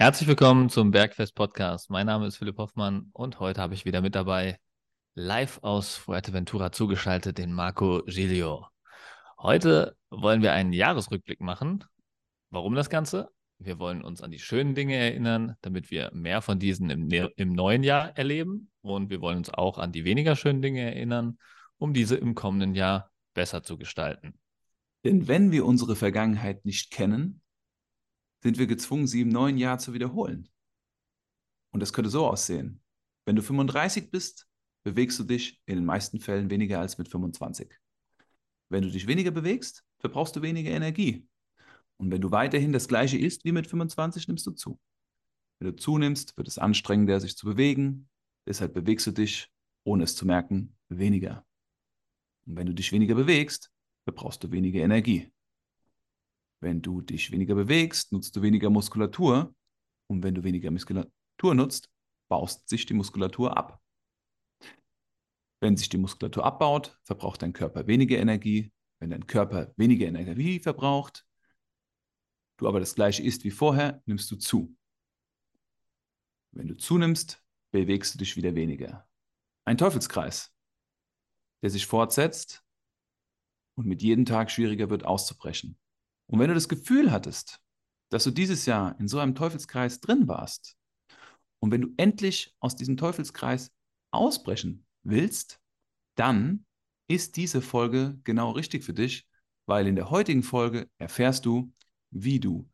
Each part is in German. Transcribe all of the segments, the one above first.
Herzlich willkommen zum Bergfest Podcast. Mein Name ist Philipp Hoffmann und heute habe ich wieder mit dabei, live aus Fuerteventura zugeschaltet, den Marco Giglio. Heute wollen wir einen Jahresrückblick machen. Warum das Ganze? Wir wollen uns an die schönen Dinge erinnern, damit wir mehr von diesen im, im neuen Jahr erleben. Und wir wollen uns auch an die weniger schönen Dinge erinnern, um diese im kommenden Jahr besser zu gestalten. Denn wenn wir unsere Vergangenheit nicht kennen, sind wir gezwungen, sie im neuen Jahr zu wiederholen. Und das könnte so aussehen. Wenn du 35 bist, bewegst du dich in den meisten Fällen weniger als mit 25. Wenn du dich weniger bewegst, verbrauchst du weniger Energie. Und wenn du weiterhin das gleiche isst wie mit 25, nimmst du zu. Wenn du zunimmst, wird es anstrengender, sich zu bewegen. Deshalb bewegst du dich, ohne es zu merken, weniger. Und wenn du dich weniger bewegst, verbrauchst du weniger Energie. Wenn du dich weniger bewegst, nutzt du weniger Muskulatur. Und wenn du weniger Muskulatur nutzt, baust sich die Muskulatur ab. Wenn sich die Muskulatur abbaut, verbraucht dein Körper weniger Energie. Wenn dein Körper weniger Energie verbraucht, du aber das gleiche isst wie vorher, nimmst du zu. Wenn du zunimmst, bewegst du dich wieder weniger. Ein Teufelskreis, der sich fortsetzt und mit jedem Tag schwieriger wird auszubrechen. Und wenn du das Gefühl hattest, dass du dieses Jahr in so einem Teufelskreis drin warst und wenn du endlich aus diesem Teufelskreis ausbrechen willst, dann ist diese Folge genau richtig für dich, weil in der heutigen Folge erfährst du, wie du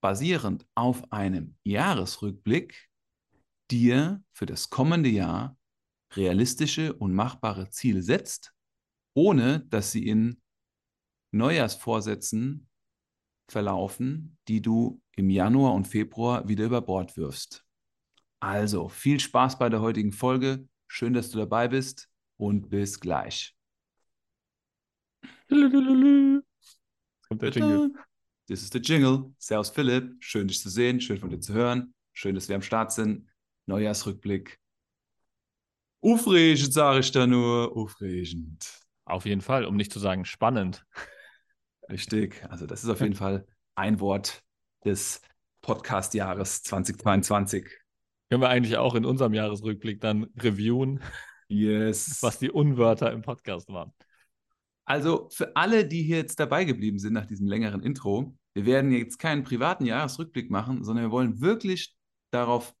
basierend auf einem Jahresrückblick dir für das kommende Jahr realistische und machbare Ziele setzt, ohne dass sie in Neujahrsvorsätzen verlaufen, die du im Januar und Februar wieder über Bord wirfst. Also viel Spaß bei der heutigen Folge. Schön, dass du dabei bist und bis gleich. Kommt der Jingle. Das ist der Jingle. Servus Philipp. Schön, dich zu sehen. Schön von dir zu hören. Schön, dass wir am Start sind. Neujahrsrückblick. Aufregend, sage ich da nur. Aufregend. Auf jeden Fall, um nicht zu sagen spannend. Richtig. Also, das ist auf jeden Fall ein Wort des Podcast-Jahres 2022. Können wir eigentlich auch in unserem Jahresrückblick dann reviewen, yes. was die Unwörter im Podcast waren. Also für alle, die hier jetzt dabei geblieben sind nach diesem längeren Intro, wir werden jetzt keinen privaten Jahresrückblick machen, sondern wir wollen wirklich darauf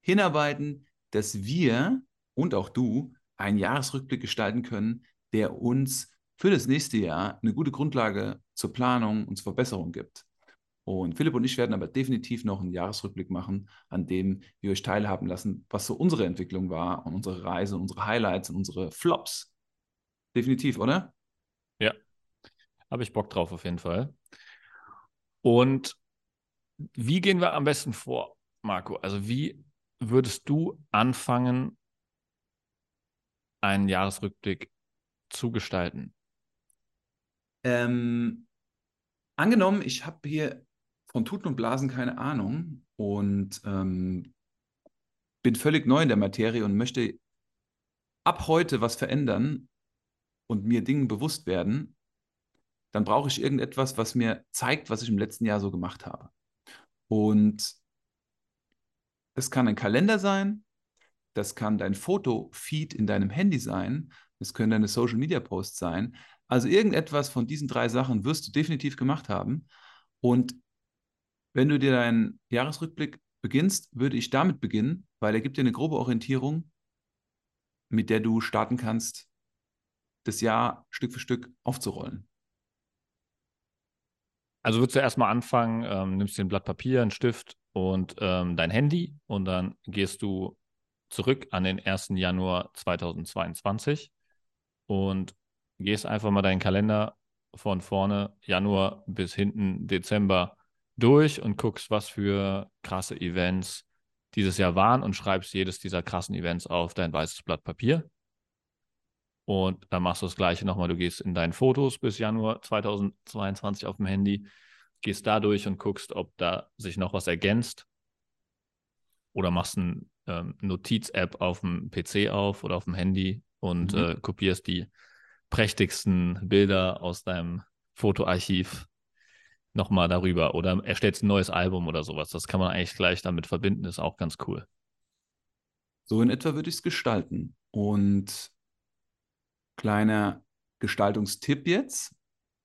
hinarbeiten, dass wir und auch du einen Jahresrückblick gestalten können, der uns für das nächste Jahr eine gute Grundlage zur Planung und zur Verbesserung gibt. Und Philipp und ich werden aber definitiv noch einen Jahresrückblick machen, an dem wir euch teilhaben lassen, was so unsere Entwicklung war und unsere Reise und unsere Highlights und unsere Flops. Definitiv, oder? Ja, habe ich Bock drauf auf jeden Fall. Und wie gehen wir am besten vor, Marco? Also wie würdest du anfangen, einen Jahresrückblick zu gestalten? Ähm, angenommen, ich habe hier von Tuten und Blasen keine Ahnung und ähm, bin völlig neu in der Materie und möchte ab heute was verändern und mir Dingen bewusst werden, dann brauche ich irgendetwas, was mir zeigt, was ich im letzten Jahr so gemacht habe. Und das kann ein Kalender sein, das kann dein Fotofeed in deinem Handy sein, das können deine Social Media Posts sein, also irgendetwas von diesen drei Sachen wirst du definitiv gemacht haben. Und wenn du dir deinen Jahresrückblick beginnst, würde ich damit beginnen, weil er gibt dir eine grobe Orientierung, mit der du starten kannst, das Jahr Stück für Stück aufzurollen. Also würdest du erstmal anfangen, ähm, nimmst dir ein Blatt Papier, einen Stift und ähm, dein Handy und dann gehst du zurück an den 1. Januar 2022 und gehst einfach mal deinen Kalender von vorne, Januar bis hinten Dezember durch und guckst, was für krasse Events dieses Jahr waren und schreibst jedes dieser krassen Events auf dein weißes Blatt Papier. Und dann machst du das gleiche nochmal. Du gehst in deinen Fotos bis Januar 2022 auf dem Handy, gehst da durch und guckst, ob da sich noch was ergänzt. Oder machst eine ähm, Notiz-App auf dem PC auf oder auf dem Handy und mhm. äh, kopierst die prächtigsten Bilder aus deinem Fotoarchiv nochmal darüber oder erstellst ein neues Album oder sowas. Das kann man eigentlich gleich damit verbinden, ist auch ganz cool. So in etwa würde ich es gestalten. Und kleiner Gestaltungstipp jetzt,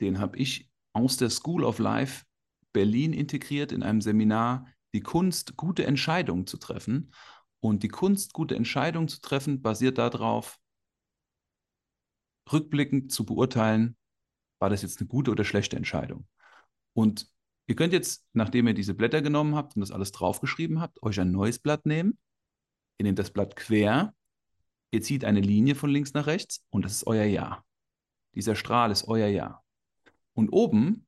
den habe ich aus der School of Life Berlin integriert in einem Seminar, die Kunst, gute Entscheidungen zu treffen. Und die Kunst, gute Entscheidungen zu treffen, basiert darauf, rückblickend zu beurteilen, war das jetzt eine gute oder schlechte Entscheidung. Und ihr könnt jetzt, nachdem ihr diese Blätter genommen habt und das alles draufgeschrieben habt, euch ein neues Blatt nehmen. Ihr nehmt das Blatt quer, ihr zieht eine Linie von links nach rechts und das ist euer Ja. Dieser Strahl ist euer Ja. Und oben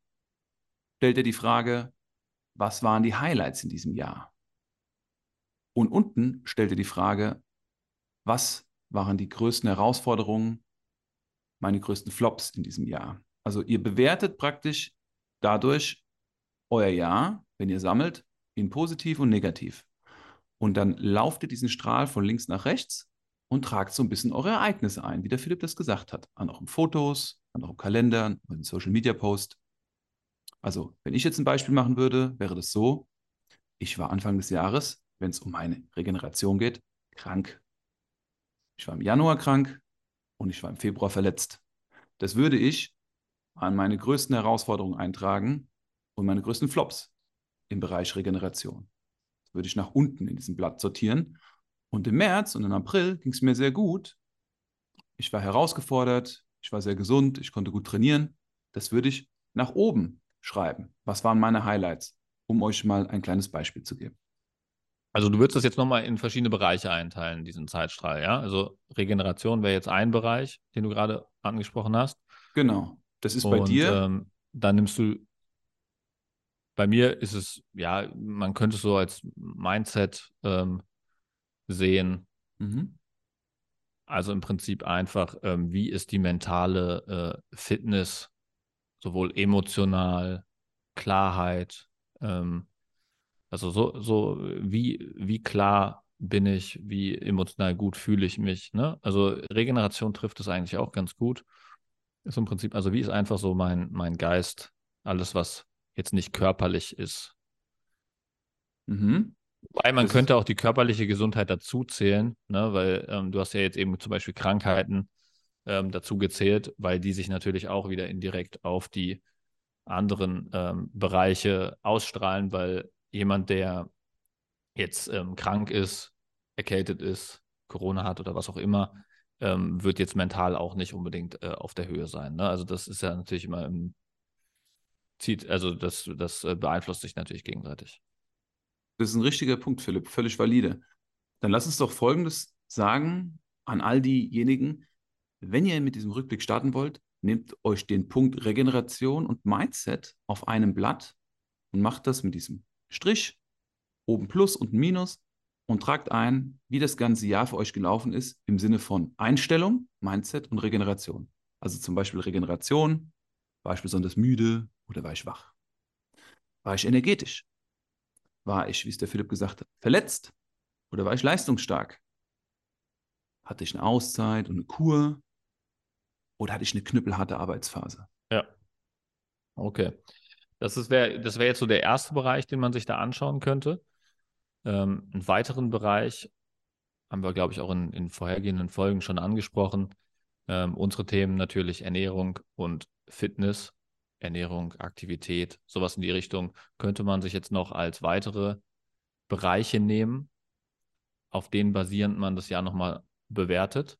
stellt ihr die Frage, was waren die Highlights in diesem Jahr? Und unten stellt ihr die Frage, was waren die größten Herausforderungen, meine größten Flops in diesem Jahr? Also ihr bewertet praktisch dadurch euer Jahr, wenn ihr sammelt, in positiv und negativ. Und dann lauft ihr diesen Strahl von links nach rechts und tragt so ein bisschen eure Ereignisse ein, wie der Philipp das gesagt hat. An eurem Fotos, an eurem Kalender, an eurem Social Media Post. Also, wenn ich jetzt ein Beispiel machen würde, wäre das so: Ich war Anfang des Jahres, wenn es um meine Regeneration geht, krank. Ich war im Januar krank und ich war im Februar verletzt. Das würde ich an meine größten Herausforderungen eintragen und meine größten Flops im Bereich Regeneration. Das würde ich nach unten in diesem Blatt sortieren. Und im März und im April ging es mir sehr gut. Ich war herausgefordert, ich war sehr gesund, ich konnte gut trainieren. Das würde ich nach oben schreiben. Was waren meine Highlights, um euch mal ein kleines Beispiel zu geben. Also du würdest das jetzt nochmal in verschiedene Bereiche einteilen, diesen Zeitstrahl, ja? Also Regeneration wäre jetzt ein Bereich, den du gerade angesprochen hast. Genau. Das ist bei Und dir. ähm, dann nimmst du, bei mir ist es, ja, man könnte es so als Mindset ähm, sehen. Mhm. Also im Prinzip einfach, ähm, wie ist die mentale äh, Fitness, sowohl emotional, Klarheit, ähm, also so, so wie, wie klar bin ich, wie emotional gut fühle ich mich. Ne? Also Regeneration trifft es eigentlich auch ganz gut. Ist im Prinzip, also wie ist einfach so mein, mein Geist, alles, was jetzt nicht körperlich ist. Mhm. Wobei man Das könnte auch die körperliche Gesundheit dazu zählen, ne? weil ähm, du hast ja jetzt eben zum Beispiel Krankheiten ähm, dazu gezählt, weil die sich natürlich auch wieder indirekt auf die anderen ähm, Bereiche ausstrahlen, weil jemand, der jetzt ähm, krank ist, erkältet ist, Corona hat oder was auch immer, ähm, wird jetzt mental auch nicht unbedingt äh, auf der Höhe sein. Ne? Also das ist ja natürlich immer im zieht, also das, das äh, beeinflusst sich natürlich gegenseitig. Das ist ein richtiger Punkt, Philipp, völlig valide. Dann lass uns doch Folgendes sagen an all diejenigen, wenn ihr mit diesem Rückblick starten wollt, nehmt euch den Punkt Regeneration und Mindset auf einem Blatt und macht das mit diesem Strich, oben Plus und Minus und tragt ein, wie das ganze Jahr für euch gelaufen ist im Sinne von Einstellung, Mindset und Regeneration. Also zum Beispiel Regeneration, war ich besonders müde oder war ich wach? War ich energetisch? War ich, wie es der Philipp gesagt hat, verletzt? Oder war ich leistungsstark? Hatte ich eine Auszeit und eine Kur? Oder hatte ich eine knüppelharte Arbeitsphase? Ja. Okay. Das ist wär, das wäre jetzt so der erste Bereich, den man sich da anschauen könnte. Ähm, einen weiteren Bereich haben wir, glaube ich, auch in, in vorhergehenden Folgen schon angesprochen. Ähm, unsere Themen natürlich Ernährung und Fitness, Ernährung, Aktivität, sowas in die Richtung könnte man sich jetzt noch als weitere Bereiche nehmen, auf denen basierend man das Jahr nochmal bewertet.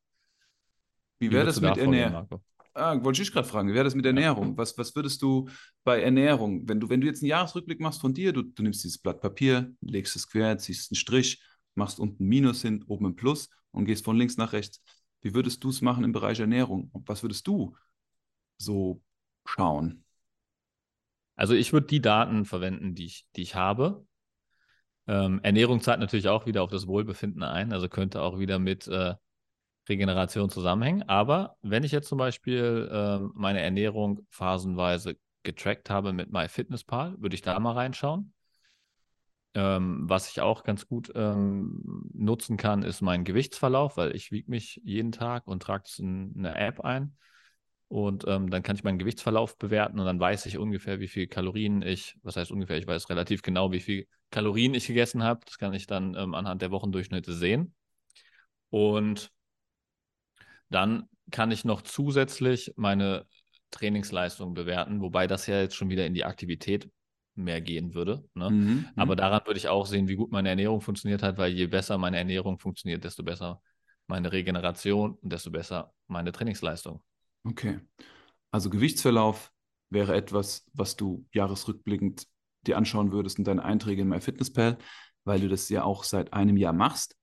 Wie wäre das mit Ernährung? Ah, wollte ich gerade fragen, wie wäre das mit Ernährung? Was, was würdest du bei Ernährung, wenn du, wenn du jetzt einen Jahresrückblick machst von dir, du, du nimmst dieses Blatt Papier, legst es quer, ziehst einen Strich, machst unten ein Minus hin, oben ein Plus und gehst von links nach rechts. Wie würdest du es machen im Bereich Ernährung? Und was würdest du so schauen? Also ich würde die Daten verwenden, die ich, die ich habe. Ähm, Ernährung zahlt natürlich auch wieder auf das Wohlbefinden ein, also könnte auch wieder mit äh, Regeneration zusammenhängen. Aber wenn ich jetzt zum Beispiel ähm, meine Ernährung phasenweise getrackt habe mit MyFitnessPal, würde ich da mal reinschauen. Ähm, was ich auch ganz gut ähm, nutzen kann, ist mein Gewichtsverlauf, weil ich wiege mich jeden Tag und trage es in eine App ein. Und ähm, dann kann ich meinen Gewichtsverlauf bewerten und dann weiß ich ungefähr, wie viel Kalorien ich, was heißt ungefähr, ich weiß relativ genau, wie viel Kalorien ich gegessen habe. Das kann ich dann ähm, anhand der Wochendurchschnitte sehen. Und dann kann ich noch zusätzlich meine Trainingsleistung bewerten, wobei das ja jetzt schon wieder in die Aktivität mehr gehen würde. Ne? Mhm, mhm. Aber daran würde ich auch sehen, wie gut meine Ernährung funktioniert hat, weil je besser meine Ernährung funktioniert, desto besser meine Regeneration und desto besser meine Trainingsleistung. Okay. Also Gewichtsverlauf wäre etwas, was du jahresrückblickend dir anschauen würdest in deinen Einträgen in MyFitnessPal, weil du das ja auch seit einem Jahr machst.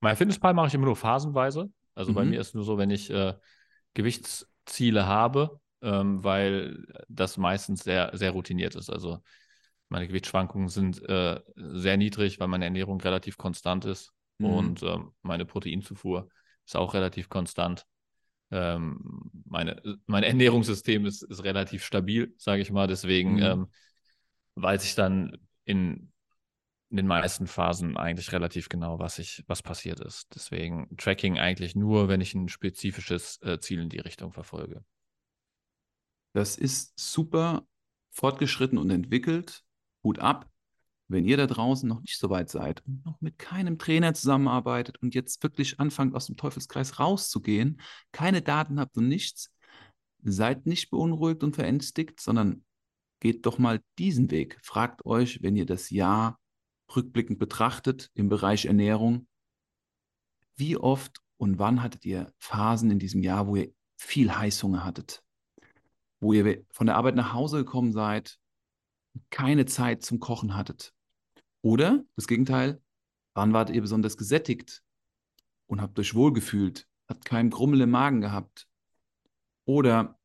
MyFitnessPal mache ich immer nur phasenweise. Also mhm. bei mir ist nur so, wenn ich äh, Gewichtsziele habe, ähm, weil das meistens sehr, sehr routiniert ist. Also meine Gewichtsschwankungen sind äh, sehr niedrig, weil meine Ernährung relativ konstant ist mhm. und ähm, meine Proteinzufuhr ist auch relativ konstant. Ähm, meine, mein Ernährungssystem ist, ist relativ stabil, sage ich mal. Deswegen mhm. ähm, weiß ich dann in, in den meisten Phasen eigentlich relativ genau, was ich, was passiert ist. Deswegen Tracking eigentlich nur, wenn ich ein spezifisches äh, Ziel in die Richtung verfolge. Das ist super fortgeschritten und entwickelt. Hut ab. Wenn ihr da draußen noch nicht so weit seid und noch mit keinem Trainer zusammenarbeitet und jetzt wirklich anfangt, aus dem Teufelskreis rauszugehen, keine Daten habt und nichts, seid nicht beunruhigt und verängstigt, sondern geht doch mal diesen Weg. Fragt euch, wenn ihr das Jahr rückblickend betrachtet im Bereich Ernährung, wie oft und wann hattet ihr Phasen in diesem Jahr, wo ihr viel Heißhunger hattet, wo ihr von der Arbeit nach Hause gekommen seid, keine Zeit zum Kochen hattet, oder das Gegenteil, wann wart ihr besonders gesättigt und habt euch wohlgefühlt, habt keinen Grummel im Magen gehabt? Oder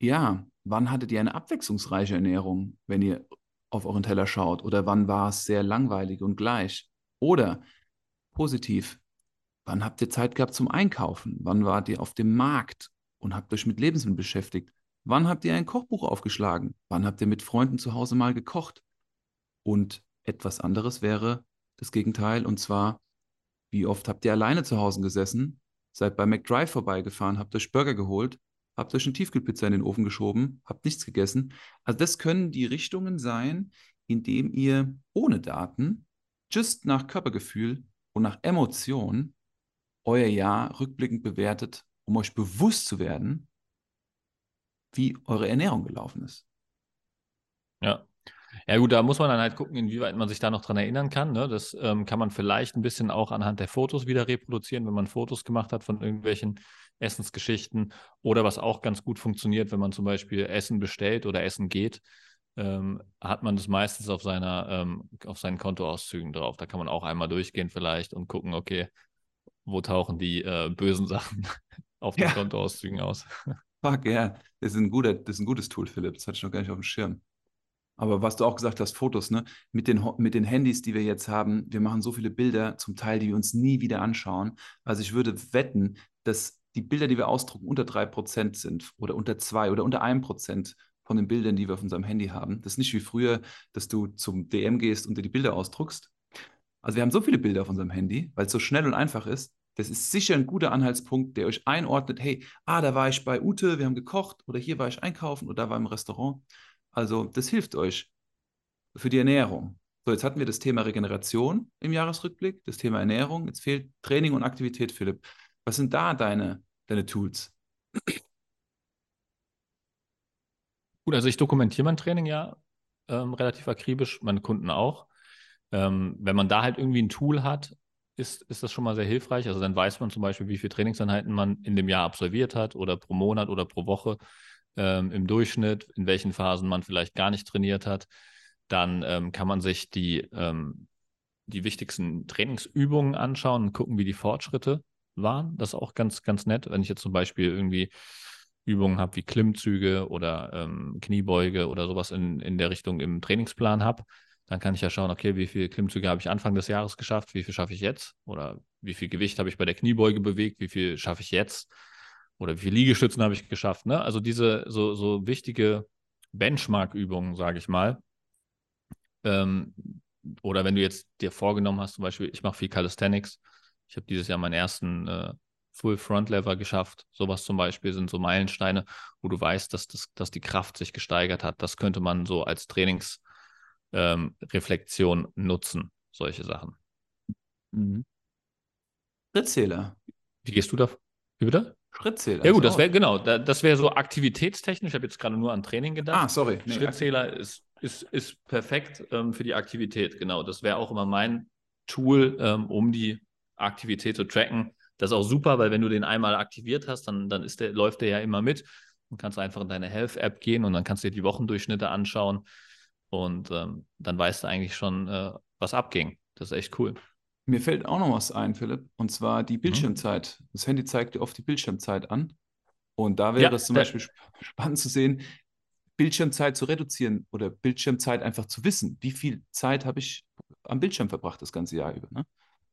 ja, wann hattet ihr eine abwechslungsreiche Ernährung, wenn ihr auf euren Teller schaut? Oder wann war es sehr langweilig und gleich? Oder positiv, wann habt ihr Zeit gehabt zum Einkaufen? Wann wart ihr auf dem Markt und habt euch mit Lebensmitteln beschäftigt? Wann habt ihr ein Kochbuch aufgeschlagen? Wann habt ihr mit Freunden zu Hause mal gekocht? Und etwas anderes wäre das Gegenteil, und zwar, wie oft habt ihr alleine zu Hause gesessen, seid bei McDrive vorbeigefahren, habt euch Burger geholt, habt euch eine Tiefkühlpizza in den Ofen geschoben, habt nichts gegessen. Also das können die Richtungen sein, in denen ihr ohne Daten, just nach Körpergefühl und nach Emotion euer Jahr rückblickend bewertet, um euch bewusst zu werden, wie eure Ernährung gelaufen ist. Ja, ja gut, da muss man dann halt gucken, inwieweit man sich da noch dran erinnern kann. Ne? Das ähm, kann man vielleicht ein bisschen auch anhand der Fotos wieder reproduzieren, wenn man Fotos gemacht hat von irgendwelchen Essensgeschichten. Oder was auch ganz gut funktioniert, wenn man zum Beispiel Essen bestellt oder Essen geht, ähm, hat man das meistens auf seiner, ähm, auf seinen Kontoauszügen drauf. Da kann man auch einmal durchgehen vielleicht und gucken, okay, wo tauchen die äh, bösen Sachen auf den ja. Kontoauszügen aus. Fuck, ja. Das ist, ein guter, das ist ein gutes Tool, Philipp. Das hatte ich noch gar nicht auf dem Schirm. Aber was du auch gesagt hast, Fotos, ne? Mit den, mit den Handys, die wir jetzt haben, wir machen so viele Bilder, zum Teil, die wir uns nie wieder anschauen. Also ich würde wetten, dass die Bilder, die wir ausdrucken, unter 3% sind oder unter 2 oder unter 1% von den Bildern, die wir auf unserem Handy haben. Das ist nicht wie früher, dass du zum DM gehst und dir die Bilder ausdruckst. Also wir haben so viele Bilder auf unserem Handy, weil es so schnell und einfach ist. Das ist sicher ein guter Anhaltspunkt, der euch einordnet, hey, ah, da war ich bei Ute, wir haben gekocht oder hier war ich einkaufen oder da war im Restaurant. Also das hilft euch für die Ernährung. So, jetzt hatten wir das Thema Regeneration im Jahresrückblick, das Thema Ernährung. Jetzt fehlt Training und Aktivität, Philipp. Was sind da deine, deine Tools? Gut, also ich dokumentiere mein Training ja ähm, relativ akribisch, meine Kunden auch. Ähm, wenn man da halt irgendwie ein Tool hat, ist, ist das schon mal sehr hilfreich. Also dann weiß man zum Beispiel, wie viele Trainingseinheiten man in dem Jahr absolviert hat oder pro Monat oder pro Woche ähm, im Durchschnitt, in welchen Phasen man vielleicht gar nicht trainiert hat. Dann ähm, kann man sich die, ähm, die wichtigsten Trainingsübungen anschauen und gucken, wie die Fortschritte waren. Das ist auch ganz, ganz nett. Wenn ich jetzt zum Beispiel irgendwie Übungen habe wie Klimmzüge oder ähm, Kniebeuge oder sowas in, in der Richtung im Trainingsplan habe, dann kann ich ja schauen, okay, wie viele Klimmzüge habe ich Anfang des Jahres geschafft, wie viel schaffe ich jetzt oder wie viel Gewicht habe ich bei der Kniebeuge bewegt, wie viel schaffe ich jetzt oder wie viele Liegestützen habe ich geschafft. Ne? Also diese so, so wichtige Benchmark-Übungen, sage ich mal. Ähm, oder wenn du jetzt dir vorgenommen hast, zum Beispiel, ich mache viel Calisthenics. Ich habe dieses Jahr meinen ersten äh, Full Front Lever geschafft. Sowas zum Beispiel sind so Meilensteine, wo du weißt, dass, das, dass die Kraft sich gesteigert hat. Das könnte man so als Trainingsreflexion ähm, nutzen, solche Sachen. Mhm. Schrittzähler. Wie gehst du da? Wie bitte? Schrittzähler. Ja gut, das wäre genau, das wäre so aktivitätstechnisch. Ich habe jetzt gerade nur an Training gedacht. Ah, sorry. Nee, Schrittzähler ist, ist, ist perfekt ähm, für die Aktivität, genau. Das wäre auch immer mein Tool, ähm, um die Aktivität zu tracken. Das ist auch super, weil wenn du den einmal aktiviert hast, dann, dann ist der, läuft der ja immer mit. Dann kannst du einfach in deine Health-App gehen und dann kannst du dir die Wochendurchschnitte anschauen. Und ähm, dann weißt du eigentlich schon, äh, was abging. Das ist echt cool. Mir fällt auch noch was ein, Philipp, und zwar die mhm. Bildschirmzeit. Mhm. Das Handy zeigt dir oft die Bildschirmzeit an. Und da wäre ja, es zum Beispiel spannend zu sehen, Bildschirmzeit zu reduzieren oder Bildschirmzeit einfach zu wissen. Wie viel Zeit habe ich am Bildschirm verbracht das ganze Jahr über? Ne?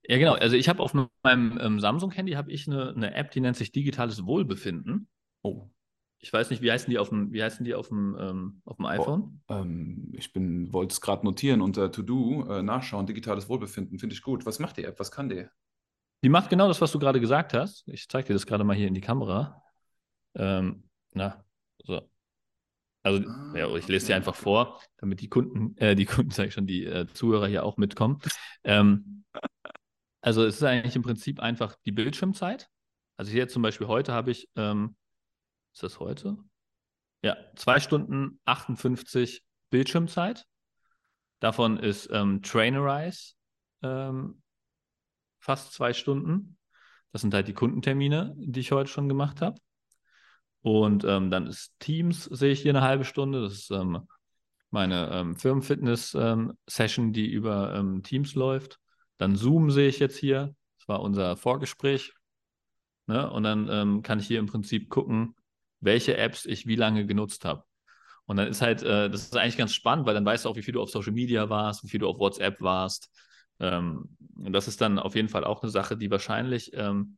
Ja, genau. Also ich habe auf meinem ähm, Samsung-Handy habe ich eine, eine App, die nennt sich digitales Wohlbefinden. Oh. Ich weiß nicht, wie heißen die auf dem, wie heißen die auf dem, ähm, auf dem iPhone? Oh, ähm, ich bin, wollte es gerade notieren unter To-Do, äh, nachschauen, digitales Wohlbefinden, finde ich gut. Was macht die App? Was kann die? Die macht genau das, was du gerade gesagt hast. Ich zeige dir das gerade mal hier in die Kamera. Ähm, na, so. Also, ah, ja, ich lese okay. dir einfach vor, damit die Kunden, äh, die Kunden, sage ich schon, die äh, Zuhörer hier auch mitkommen. ähm, also, es ist eigentlich im Prinzip einfach die Bildschirmzeit. Also, hier zum Beispiel heute habe ich ähm, ist das heute? Ja, zwei Stunden 58 Bildschirmzeit. Davon ist ähm, Trainerize ähm, fast zwei Stunden. Das sind halt die Kundentermine, die ich heute schon gemacht habe. Und ähm, dann ist Teams, sehe ich hier eine halbe Stunde. Das ist ähm, meine ähm, Firmenfitness-Session, ähm, die über ähm, Teams läuft. Dann Zoom sehe ich jetzt hier. Das war unser Vorgespräch. Ne? Und dann ähm, kann ich hier im Prinzip gucken, welche Apps ich wie lange genutzt habe. Und dann ist halt, äh, das ist eigentlich ganz spannend, weil dann weißt du auch, wie viel du auf Social Media warst, wie viel du auf WhatsApp warst. Ähm, und das ist dann auf jeden Fall auch eine Sache, die wahrscheinlich ähm,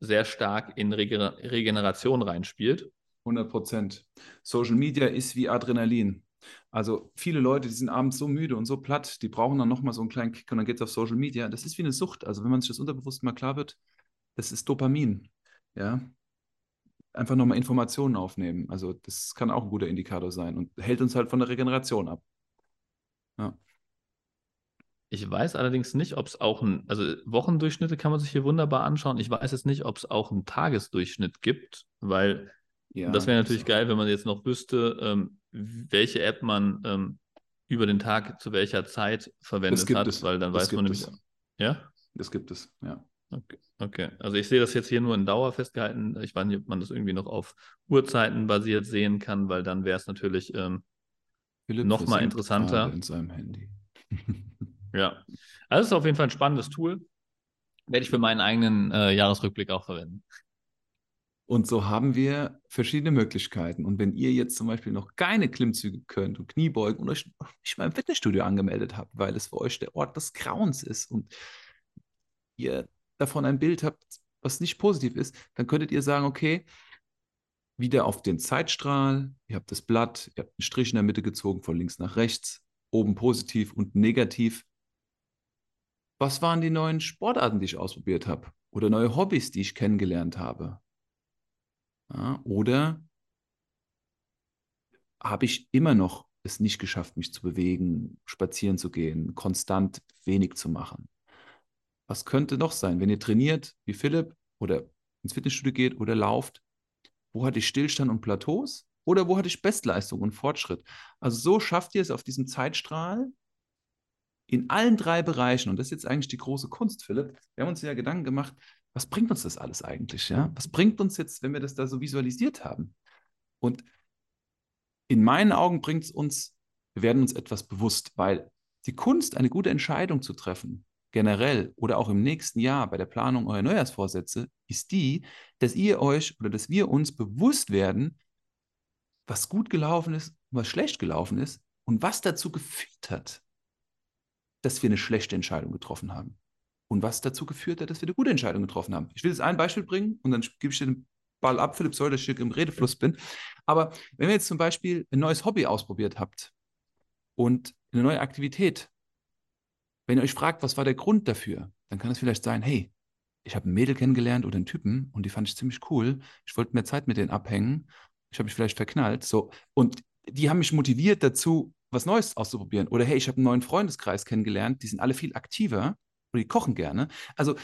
sehr stark in Rege Regeneration reinspielt. 100 Prozent. Social Media ist wie Adrenalin. Also viele Leute, die sind abends so müde und so platt, die brauchen dann nochmal so einen kleinen Kick und dann geht es auf Social Media. Das ist wie eine Sucht. Also wenn man sich das unterbewusst mal klar wird, das ist Dopamin. Ja, einfach nochmal Informationen aufnehmen. Also das kann auch ein guter Indikator sein und hält uns halt von der Regeneration ab. Ja. Ich weiß allerdings nicht, ob es auch ein, also Wochendurchschnitte kann man sich hier wunderbar anschauen. Ich weiß jetzt nicht, ob es auch einen Tagesdurchschnitt gibt, weil ja, das wäre natürlich geil, wenn man jetzt noch wüsste, ähm, welche App man ähm, über den Tag zu welcher Zeit verwendet hat, es. weil dann das weiß man nämlich. Es. Ja? Das gibt es, ja. Okay. okay. Also ich sehe das jetzt hier nur in Dauer festgehalten. Ich weiß nicht, ob man das irgendwie noch auf Uhrzeiten basiert sehen kann, weil dann wäre es natürlich ähm, noch mal interessanter. In seinem Handy. ja. Also es ist auf jeden Fall ein spannendes Tool. Werde ich für meinen eigenen äh, Jahresrückblick auch verwenden. Und so haben wir verschiedene Möglichkeiten. Und wenn ihr jetzt zum Beispiel noch keine Klimmzüge könnt und Kniebeugen und euch nicht mal im Fitnessstudio angemeldet habt, weil es für euch der Ort des Grauens ist und ihr davon ein Bild habt, was nicht positiv ist, dann könntet ihr sagen, okay, wieder auf den Zeitstrahl, ihr habt das Blatt, ihr habt einen Strich in der Mitte gezogen, von links nach rechts, oben positiv und negativ. Was waren die neuen Sportarten, die ich ausprobiert habe? Oder neue Hobbys, die ich kennengelernt habe? Ja, oder habe ich immer noch es nicht geschafft, mich zu bewegen, spazieren zu gehen, konstant wenig zu machen? Was könnte noch sein, wenn ihr trainiert, wie Philipp, oder ins Fitnessstudio geht oder lauft? Wo hatte ich Stillstand und Plateaus? Oder wo hatte ich Bestleistung und Fortschritt? Also so schafft ihr es auf diesem Zeitstrahl in allen drei Bereichen. Und das ist jetzt eigentlich die große Kunst, Philipp. Wir haben uns ja Gedanken gemacht, was bringt uns das alles eigentlich? Ja? Was bringt uns jetzt, wenn wir das da so visualisiert haben? Und in meinen Augen bringt es uns, wir werden uns etwas bewusst, weil die Kunst, eine gute Entscheidung zu treffen, generell oder auch im nächsten Jahr bei der Planung eurer Neujahrsvorsätze ist die, dass ihr euch oder dass wir uns bewusst werden, was gut gelaufen ist und was schlecht gelaufen ist und was dazu geführt hat, dass wir eine schlechte Entscheidung getroffen haben. Und was dazu geführt hat, dass wir eine gute Entscheidung getroffen haben. Ich will jetzt ein Beispiel bringen und dann gebe ich dir den Ball ab, Philipp Soll, dass ich im Redefluss bin. Aber wenn ihr jetzt zum Beispiel ein neues Hobby ausprobiert habt und eine neue Aktivität wenn ihr euch fragt, was war der Grund dafür, dann kann es vielleicht sein, hey, ich habe ein Mädel kennengelernt oder einen Typen und die fand ich ziemlich cool. Ich wollte mehr Zeit mit denen abhängen. Ich habe mich vielleicht verknallt. So. Und die haben mich motiviert dazu, was Neues auszuprobieren. Oder hey, ich habe einen neuen Freundeskreis kennengelernt, die sind alle viel aktiver oder die kochen gerne. Also,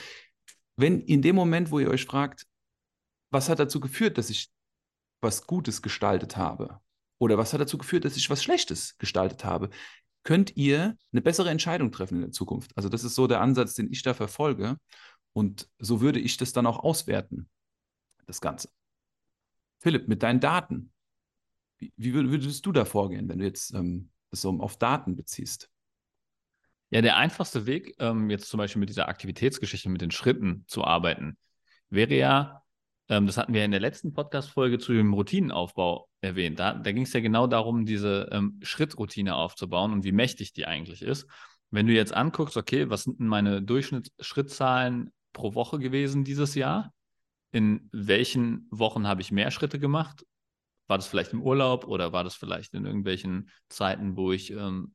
wenn in dem Moment, wo ihr euch fragt, was hat dazu geführt, dass ich was Gutes gestaltet habe? Oder was hat dazu geführt, dass ich was Schlechtes gestaltet habe? Könnt ihr eine bessere Entscheidung treffen in der Zukunft? Also, das ist so der Ansatz, den ich da verfolge. Und so würde ich das dann auch auswerten, das Ganze. Philipp, mit deinen Daten, wie, wie würdest du da vorgehen, wenn du jetzt ähm, das so auf Daten beziehst? Ja, der einfachste Weg, ähm, jetzt zum Beispiel mit dieser Aktivitätsgeschichte, mit den Schritten zu arbeiten, wäre ja, ähm, das hatten wir in der letzten Podcast-Folge zu dem Routinenaufbau erwähnt. Da, da ging es ja genau darum, diese ähm, Schrittroutine aufzubauen und wie mächtig die eigentlich ist. Wenn du jetzt anguckst, okay, was sind denn meine Durchschnittsschrittzahlen pro Woche gewesen dieses Jahr? In welchen Wochen habe ich mehr Schritte gemacht? War das vielleicht im Urlaub oder war das vielleicht in irgendwelchen Zeiten, wo ich ähm,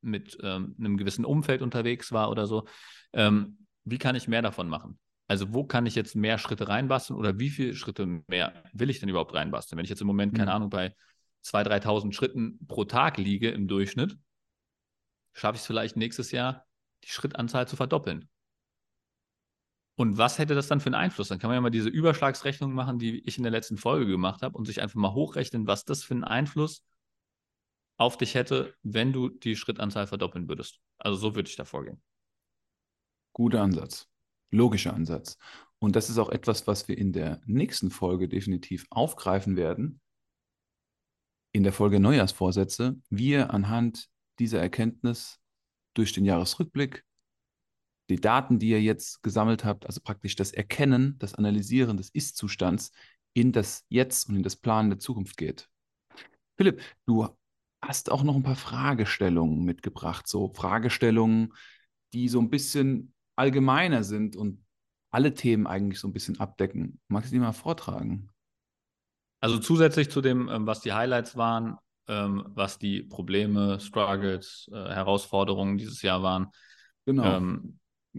mit ähm, einem gewissen Umfeld unterwegs war oder so? Ähm, wie kann ich mehr davon machen? Also wo kann ich jetzt mehr Schritte reinbasteln oder wie viele Schritte mehr will ich denn überhaupt reinbasteln? Wenn ich jetzt im Moment, keine mhm. Ahnung, bei 2.000, 3.000 Schritten pro Tag liege im Durchschnitt, schaffe ich es vielleicht nächstes Jahr, die Schrittanzahl zu verdoppeln. Und was hätte das dann für einen Einfluss? Dann kann man ja mal diese Überschlagsrechnung machen, die ich in der letzten Folge gemacht habe und sich einfach mal hochrechnen, was das für einen Einfluss auf dich hätte, wenn du die Schrittanzahl verdoppeln würdest. Also so würde ich da vorgehen. Guter Ansatz. Logischer Ansatz. Und das ist auch etwas, was wir in der nächsten Folge definitiv aufgreifen werden. In der Folge Neujahrsvorsätze, wie ihr anhand dieser Erkenntnis durch den Jahresrückblick die Daten, die ihr jetzt gesammelt habt, also praktisch das Erkennen, das Analysieren des Ist-Zustands in das Jetzt und in das Planen der Zukunft geht. Philipp, du hast auch noch ein paar Fragestellungen mitgebracht, so Fragestellungen, die so ein bisschen allgemeiner sind und alle Themen eigentlich so ein bisschen abdecken. Magst du die mal vortragen? Also zusätzlich zu dem, ähm, was die Highlights waren, ähm, was die Probleme, Struggles, äh, Herausforderungen dieses Jahr waren, genau. Ähm,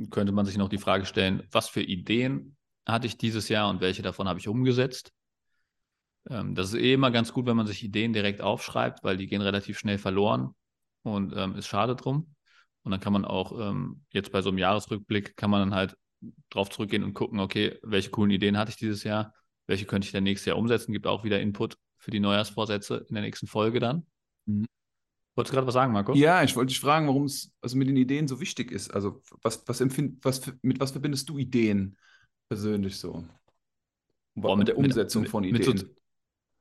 könnte man sich noch die Frage stellen, was für Ideen hatte ich dieses Jahr und welche davon habe ich umgesetzt? Das ist eh immer ganz gut, wenn man sich Ideen direkt aufschreibt, weil die gehen relativ schnell verloren und ähm, ist schade drum. Und dann kann man auch ähm, jetzt bei so einem Jahresrückblick, kann man dann halt drauf zurückgehen und gucken, okay, welche coolen Ideen hatte ich dieses Jahr, welche könnte ich dann nächstes Jahr umsetzen, gibt auch wieder Input für die Neujahrsvorsätze in der nächsten Folge dann. Mhm. Wolltest du gerade was sagen, Marco? Ja, ich wollte dich fragen, warum es also mit den Ideen so wichtig ist. Also, was, was, empfind, was mit was verbindest du Ideen persönlich so? Boah, mit der Umsetzung mit, von Ideen. Mit so,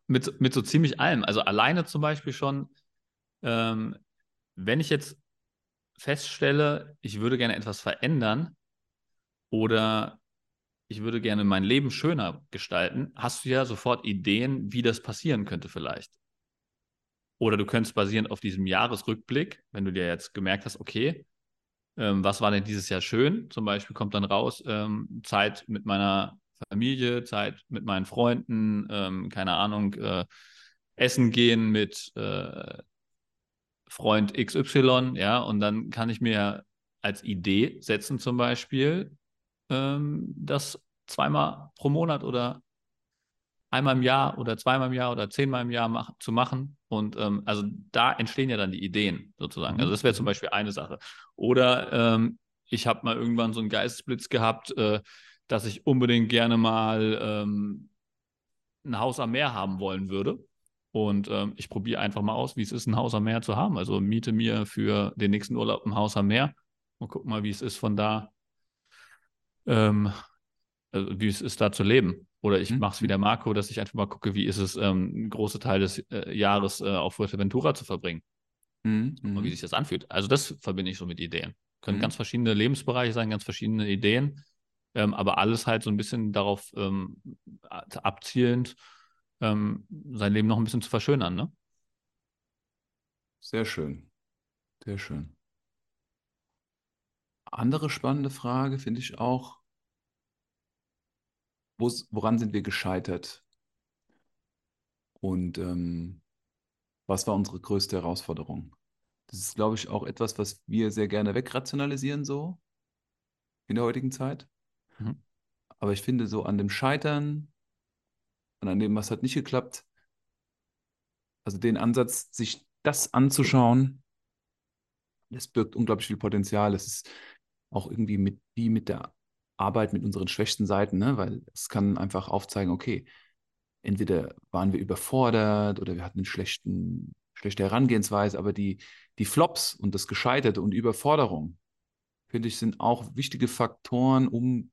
mit, mit so ziemlich allem. Also alleine zum Beispiel schon, ähm, wenn ich jetzt feststelle, ich würde gerne etwas verändern oder ich würde gerne mein Leben schöner gestalten, hast du ja sofort Ideen, wie das passieren könnte vielleicht. Oder du könntest basierend auf diesem Jahresrückblick, wenn du dir jetzt gemerkt hast, okay, ähm, was war denn dieses Jahr schön? Zum Beispiel kommt dann raus, ähm, Zeit mit meiner Familie, Zeit mit meinen Freunden, ähm, keine Ahnung, äh, essen gehen mit äh, Freund XY, ja, und dann kann ich mir als Idee setzen, zum Beispiel, ähm, das zweimal pro Monat oder einmal im Jahr oder zweimal im Jahr oder zehnmal im Jahr mach, zu machen. Und ähm, also da entstehen ja dann die Ideen sozusagen. Also das wäre zum mhm. Beispiel eine Sache. Oder ähm, ich habe mal irgendwann so einen Geistesblitz gehabt, äh, dass ich unbedingt gerne mal ähm, ein Haus am Meer haben wollen würde. Und ähm, ich probiere einfach mal aus, wie es ist, ein Haus am Meer zu haben. Also miete mir für den nächsten Urlaub ein Haus am Meer und guck mal, wie es ist, von da, ähm, also wie es ist, da zu leben. Oder ich mhm. mache es wie der Marco, dass ich einfach mal gucke, wie ist es, ähm, große Teil des äh, Jahres äh, auf Fuerteventura zu verbringen. Mhm. Und wie mhm. sich das anfühlt. Also das verbinde ich so mit Ideen. Können mhm. ganz verschiedene Lebensbereiche sein, ganz verschiedene Ideen, ähm, aber alles halt so ein bisschen darauf ähm, abzielend, ähm, sein Leben noch ein bisschen zu verschönern. Ne? Sehr schön. Sehr schön. Andere spannende Frage finde ich auch, woran sind wir gescheitert? Und ähm, was war unsere größte Herausforderung? Das ist, glaube ich, auch etwas, was wir sehr gerne wegrationalisieren, so in der heutigen Zeit. Mhm. Aber ich finde, so an dem Scheitern und an dem, was hat nicht geklappt, also den Ansatz, sich das anzuschauen, das birgt unglaublich viel Potenzial. Es ist auch irgendwie mit, wie mit der Arbeit mit unseren schwächsten Seiten, ne? weil es kann einfach aufzeigen, okay, entweder waren wir überfordert oder wir hatten eine schlechten, schlechte Herangehensweise, aber die, die Flops und das Gescheiterte und Überforderung, finde ich, sind auch wichtige Faktoren, um,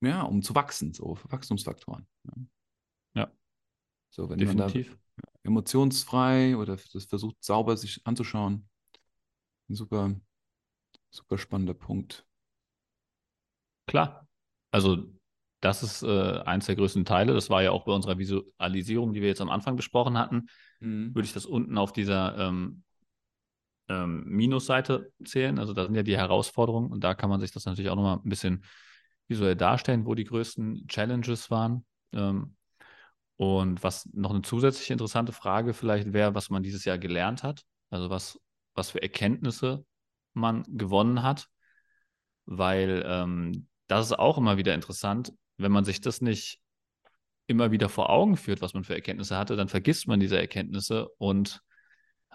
ja, um zu wachsen, so Wachstumsfaktoren. Ne? So, wenn Definitiv. man da emotionsfrei oder das versucht sauber sich anzuschauen, ein super, super spannender Punkt. Klar. Also das ist äh, eins der größten Teile. Das war ja auch bei unserer Visualisierung, die wir jetzt am Anfang besprochen hatten. Mhm. Würde ich das unten auf dieser ähm, ähm, Minusseite zählen. Also da sind ja die Herausforderungen und da kann man sich das natürlich auch nochmal ein bisschen visuell darstellen, wo die größten Challenges waren. Ähm, und was noch eine zusätzliche interessante Frage vielleicht wäre, was man dieses Jahr gelernt hat. Also was, was für Erkenntnisse man gewonnen hat. Weil ähm, das ist auch immer wieder interessant, wenn man sich das nicht immer wieder vor Augen führt, was man für Erkenntnisse hatte, dann vergisst man diese Erkenntnisse und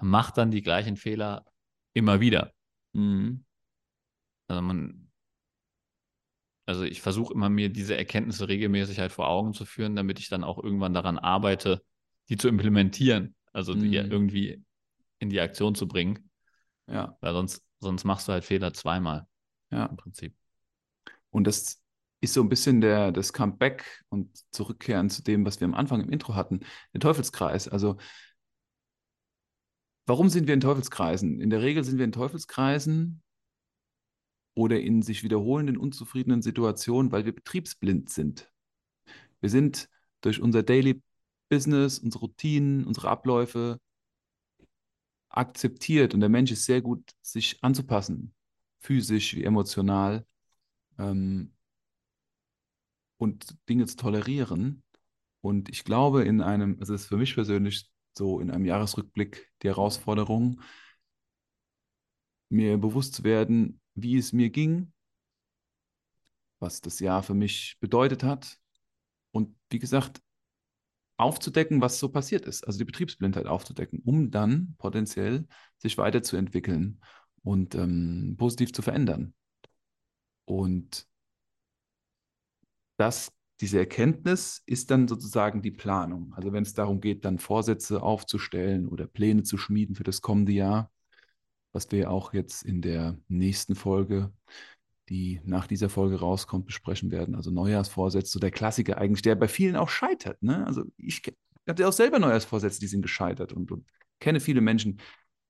macht dann die gleichen Fehler immer wieder. Mhm. Also man, also ich versuche immer mir diese Erkenntnisse regelmäßig halt vor Augen zu führen, damit ich dann auch irgendwann daran arbeite, die zu implementieren, also mhm. die irgendwie in die Aktion zu bringen. Ja. Weil sonst, sonst machst du halt Fehler zweimal. Ja. Im Prinzip. Und das ist so ein bisschen der, das Comeback und Zurückkehren zu dem, was wir am Anfang im Intro hatten, der Teufelskreis. Also, warum sind wir in Teufelskreisen? In der Regel sind wir in Teufelskreisen oder in sich wiederholenden, unzufriedenen Situationen, weil wir betriebsblind sind. Wir sind durch unser Daily Business, unsere Routinen, unsere Abläufe akzeptiert und der Mensch ist sehr gut, sich anzupassen, physisch wie emotional ähm, und Dinge zu tolerieren. Und ich glaube, in einem, es ist für mich persönlich so in einem Jahresrückblick die Herausforderung, mir bewusst zu werden, wie es mir ging, was das Jahr für mich bedeutet hat und wie gesagt, aufzudecken, was so passiert ist, also die Betriebsblindheit aufzudecken, um dann potenziell sich weiterzuentwickeln und ähm, positiv zu verändern. Und das, diese Erkenntnis ist dann sozusagen die Planung. Also wenn es darum geht, dann Vorsätze aufzustellen oder Pläne zu schmieden für das kommende Jahr, was wir auch jetzt in der nächsten Folge, die nach dieser Folge rauskommt, besprechen werden. Also Neujahrsvorsätze, so der Klassiker eigentlich, der bei vielen auch scheitert. Ne? Also ich hatte auch selber Neujahrsvorsätze, die sind gescheitert und, und kenne viele Menschen,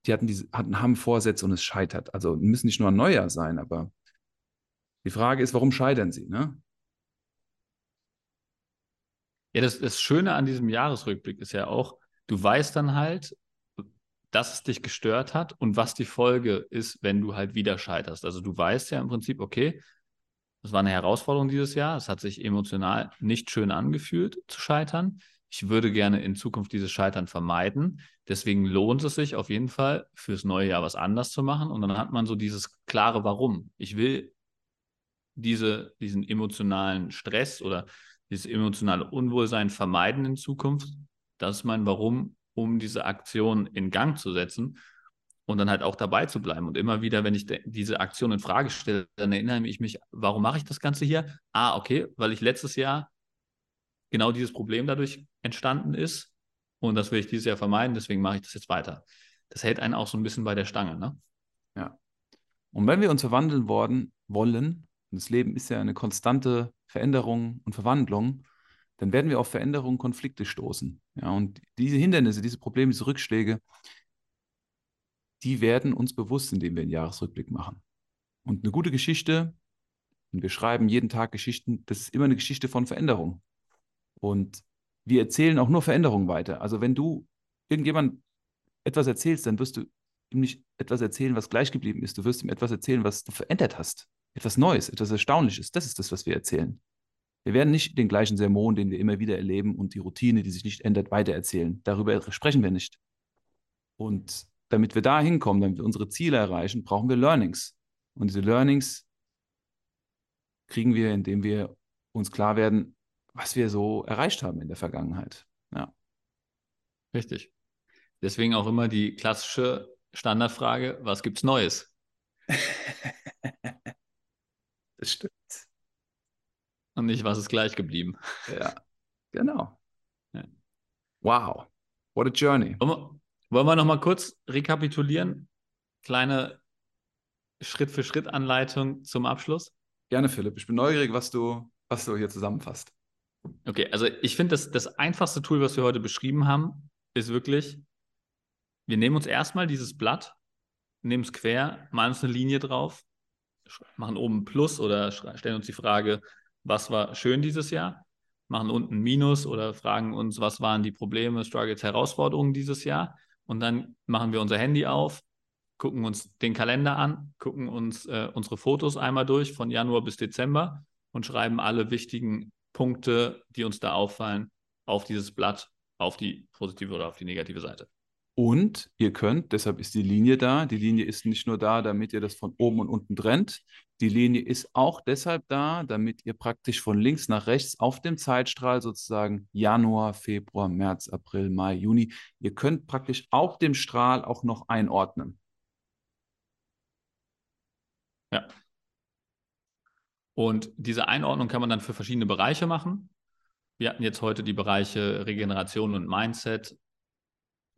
die hatten diese, hatten, haben Vorsätze und es scheitert. Also müssen nicht nur ein Neujahr sein, aber die Frage ist, warum scheitern sie? Ne? Ja, das, das Schöne an diesem Jahresrückblick ist ja auch, du weißt dann halt, dass es dich gestört hat und was die Folge ist, wenn du halt wieder scheiterst. Also du weißt ja im Prinzip, okay, das war eine Herausforderung dieses Jahr. Es hat sich emotional nicht schön angefühlt zu scheitern. Ich würde gerne in Zukunft dieses Scheitern vermeiden. Deswegen lohnt es sich auf jeden Fall, fürs neue Jahr was anders zu machen. Und dann hat man so dieses klare Warum. Ich will diese, diesen emotionalen Stress oder dieses emotionale Unwohlsein vermeiden in Zukunft. Das ist mein Warum, um diese Aktion in Gang zu setzen und dann halt auch dabei zu bleiben. Und immer wieder, wenn ich diese Aktion in Frage stelle, dann erinnere ich mich, warum mache ich das Ganze hier? Ah, okay, weil ich letztes Jahr genau dieses Problem dadurch entstanden ist und das will ich dieses Jahr vermeiden, deswegen mache ich das jetzt weiter. Das hält einen auch so ein bisschen bei der Stange, ne? Ja. Und wenn wir uns verwandeln worden, wollen, und das Leben ist ja eine konstante Veränderung und Verwandlung, dann werden wir auf Veränderungen, Konflikte stoßen. Ja, und diese Hindernisse, diese Probleme, diese Rückschläge, die werden uns bewusst, indem wir einen Jahresrückblick machen. Und eine gute Geschichte, und wir schreiben jeden Tag Geschichten, das ist immer eine Geschichte von Veränderung. Und wir erzählen auch nur Veränderungen weiter. Also wenn du irgendjemand etwas erzählst, dann wirst du ihm nicht etwas erzählen, was gleich geblieben ist. Du wirst ihm etwas erzählen, was du verändert hast etwas Neues, etwas Erstaunliches. Das ist das, was wir erzählen. Wir werden nicht den gleichen Sermon, den wir immer wieder erleben und die Routine, die sich nicht ändert, weitererzählen. Darüber sprechen wir nicht. Und damit wir da hinkommen, damit wir unsere Ziele erreichen, brauchen wir Learnings. Und diese Learnings kriegen wir, indem wir uns klar werden, was wir so erreicht haben in der Vergangenheit. Ja. Richtig. Deswegen auch immer die klassische Standardfrage, was gibt's Neues? das stimmt. Und nicht, was ist gleich geblieben. Ja, genau. Ja. Wow. What a journey. Wollen wir, nochmal kurz rekapitulieren? Kleine Schritt-für-Schritt-Anleitung zum Abschluss? Gerne, Philipp. Ich bin neugierig, was du, was du hier zusammenfasst. Okay, also ich finde, das, das einfachste Tool, was wir heute beschrieben haben, ist wirklich, wir nehmen uns erstmal dieses Blatt, nehmen es quer, malen uns eine Linie drauf, machen oben Plus oder stellen uns die Frage, was war schön dieses Jahr, machen unten Minus oder fragen uns, was waren die Probleme, Struggles, Herausforderungen dieses Jahr und dann machen wir unser Handy auf, gucken uns den Kalender an, gucken uns äh, unsere Fotos einmal durch von Januar bis Dezember und schreiben alle wichtigen Punkte, die uns da auffallen, auf dieses Blatt, auf die positive oder auf die negative Seite. Und ihr könnt, deshalb ist die Linie da. Die Linie ist nicht nur da, damit ihr das von oben und unten trennt. Die Linie ist auch deshalb da, damit ihr praktisch von links nach rechts auf dem Zeitstrahl sozusagen Januar, Februar, März, April, Mai, Juni, ihr könnt praktisch auf dem Strahl auch noch einordnen. Ja. Und diese Einordnung kann man dann für verschiedene Bereiche machen. Wir hatten jetzt heute die Bereiche Regeneration und Mindset,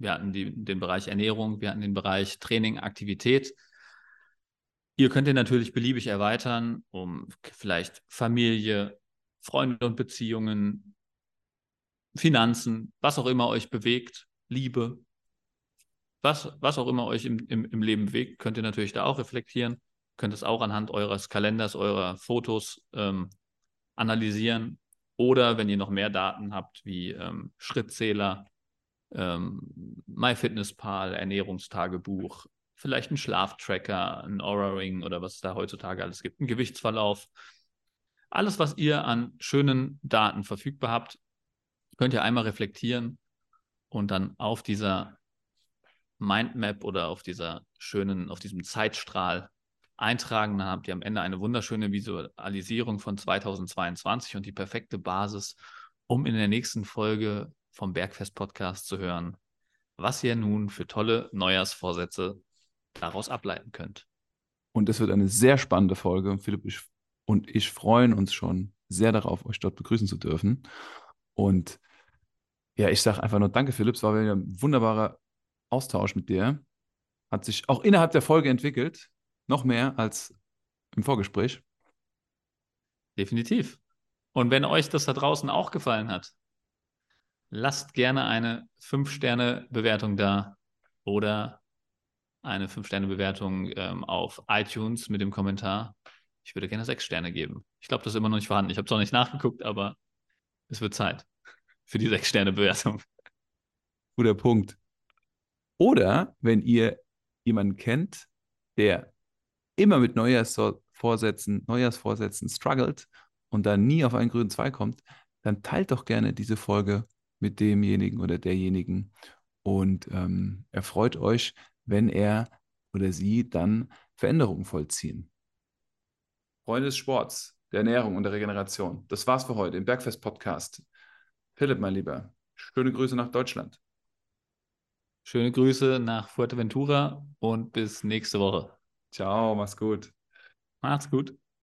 wir hatten die, den Bereich Ernährung, wir hatten den Bereich Training, Aktivität. Ihr könnt ihr natürlich beliebig erweitern, um vielleicht Familie, Freunde und Beziehungen, Finanzen, was auch immer euch bewegt, Liebe, was, was auch immer euch im, im, im Leben bewegt, könnt ihr natürlich da auch reflektieren. Könnt es auch anhand eures Kalenders, eurer Fotos ähm, analysieren. Oder wenn ihr noch mehr Daten habt, wie ähm, Schrittzähler, ähm, MyFitnessPal, Ernährungstagebuch, vielleicht ein Schlaftracker, ein Aura Ring oder was es da heutzutage alles gibt, ein Gewichtsverlauf. Alles, was ihr an schönen Daten verfügbar habt, könnt ihr einmal reflektieren und dann auf dieser Mindmap oder auf dieser schönen, auf diesem Zeitstrahl eintragen. Dann habt ihr am Ende eine wunderschöne Visualisierung von 2022 und die perfekte Basis, um in der nächsten Folge vom Bergfest-Podcast zu hören, was ihr nun für tolle Neujahrsvorsätze daraus ableiten könnt. Und es wird eine sehr spannende Folge. Und Philipp ich, und ich freuen uns schon sehr darauf, euch dort begrüßen zu dürfen. Und ja, ich sage einfach nur Danke, Philipp. Es war wieder ein wunderbarer Austausch mit dir. Hat sich auch innerhalb der Folge entwickelt. Noch mehr als im Vorgespräch. Definitiv. Und wenn euch das da draußen auch gefallen hat, lasst gerne eine 5-Sterne-Bewertung da oder eine 5-Sterne-Bewertung ähm, auf iTunes mit dem Kommentar. Ich würde gerne 6 Sterne geben. Ich glaube, das ist immer noch nicht vorhanden. Ich habe es noch nicht nachgeguckt, aber es wird Zeit für die 6-Sterne-Bewertung. Guter Punkt. Oder wenn ihr jemanden kennt, der immer mit Neujahrsvorsätzen, Neujahrsvorsätzen struggelt und dann nie auf einen grünen Zweig kommt, dann teilt doch gerne diese Folge mit demjenigen oder derjenigen und ähm, erfreut euch, wenn er oder sie dann Veränderungen vollziehen. Freunde des Sports, der Ernährung und der Regeneration. Das war's für heute im Bergfest-Podcast. Philipp, mein Lieber, schöne Grüße nach Deutschland. Schöne Grüße nach Fuerteventura und bis nächste Woche. Ciao, mach's gut. Macht's gut.